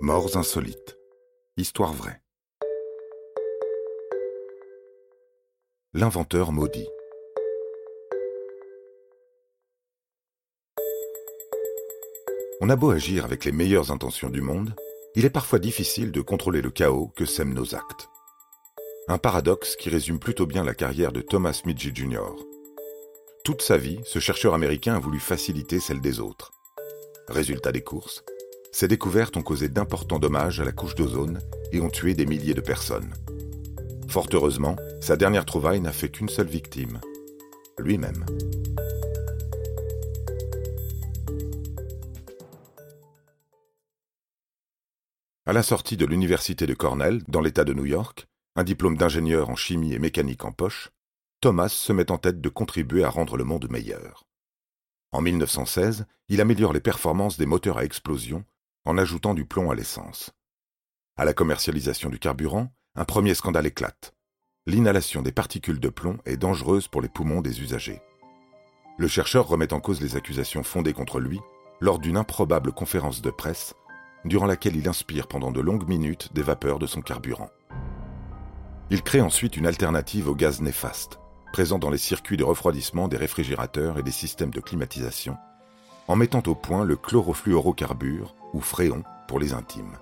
Morts insolites. Histoire vraie. L'inventeur maudit. On a beau agir avec les meilleures intentions du monde, il est parfois difficile de contrôler le chaos que sèment nos actes. Un paradoxe qui résume plutôt bien la carrière de Thomas Midgey Jr. Toute sa vie, ce chercheur américain a voulu faciliter celle des autres. Résultat des courses, ces découvertes ont causé d'importants dommages à la couche d'ozone et ont tué des milliers de personnes. Fort heureusement, sa dernière trouvaille n'a fait qu'une seule victime, lui-même. À la sortie de l'université de Cornell, dans l'État de New York, un diplôme d'ingénieur en chimie et mécanique en poche, Thomas se met en tête de contribuer à rendre le monde meilleur. En 1916, il améliore les performances des moteurs à explosion en ajoutant du plomb à l'essence. À la commercialisation du carburant, un premier scandale éclate. L'inhalation des particules de plomb est dangereuse pour les poumons des usagers. Le chercheur remet en cause les accusations fondées contre lui lors d'une improbable conférence de presse, durant laquelle il inspire pendant de longues minutes des vapeurs de son carburant. Il crée ensuite une alternative au gaz néfaste, présent dans les circuits de refroidissement des réfrigérateurs et des systèmes de climatisation, en mettant au point le chlorofluorocarbure, ou fréon pour les intimes.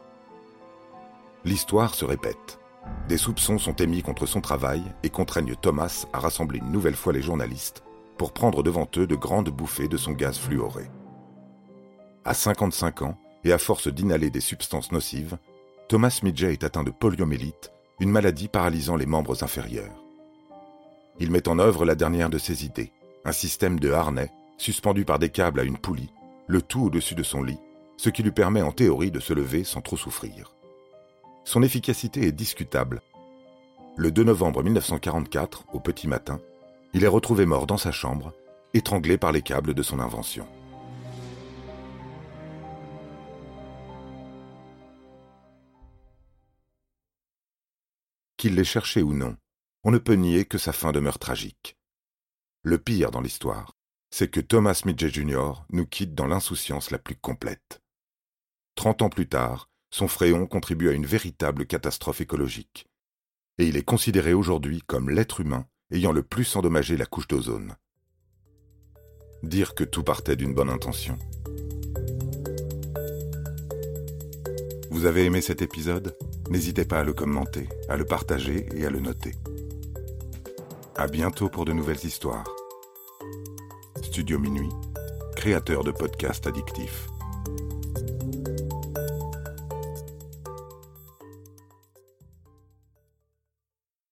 L'histoire se répète. Des soupçons sont émis contre son travail et contraignent Thomas à rassembler une nouvelle fois les journalistes pour prendre devant eux de grandes bouffées de son gaz fluoré. À 55 ans, et à force d'inhaler des substances nocives, Thomas Midgey est atteint de poliomyélite, une maladie paralysant les membres inférieurs. Il met en œuvre la dernière de ses idées, un système de harnais suspendu par des câbles à une poulie, le tout au-dessus de son lit, ce qui lui permet en théorie de se lever sans trop souffrir. Son efficacité est discutable. Le 2 novembre 1944, au petit matin, il est retrouvé mort dans sa chambre, étranglé par les câbles de son invention. Qu'il l'ait cherché ou non, on ne peut nier que sa fin demeure tragique. Le pire dans l'histoire, c'est que Thomas Midgey Jr. nous quitte dans l'insouciance la plus complète. Trente ans plus tard, son fréon contribue à une véritable catastrophe écologique. Et il est considéré aujourd'hui comme l'être humain ayant le plus endommagé la couche d'ozone. Dire que tout partait d'une bonne intention. Vous avez aimé cet épisode? N'hésitez pas à le commenter, à le partager et à le noter. À bientôt pour de nouvelles histoires. Studio Minuit, créateur de podcasts addictifs.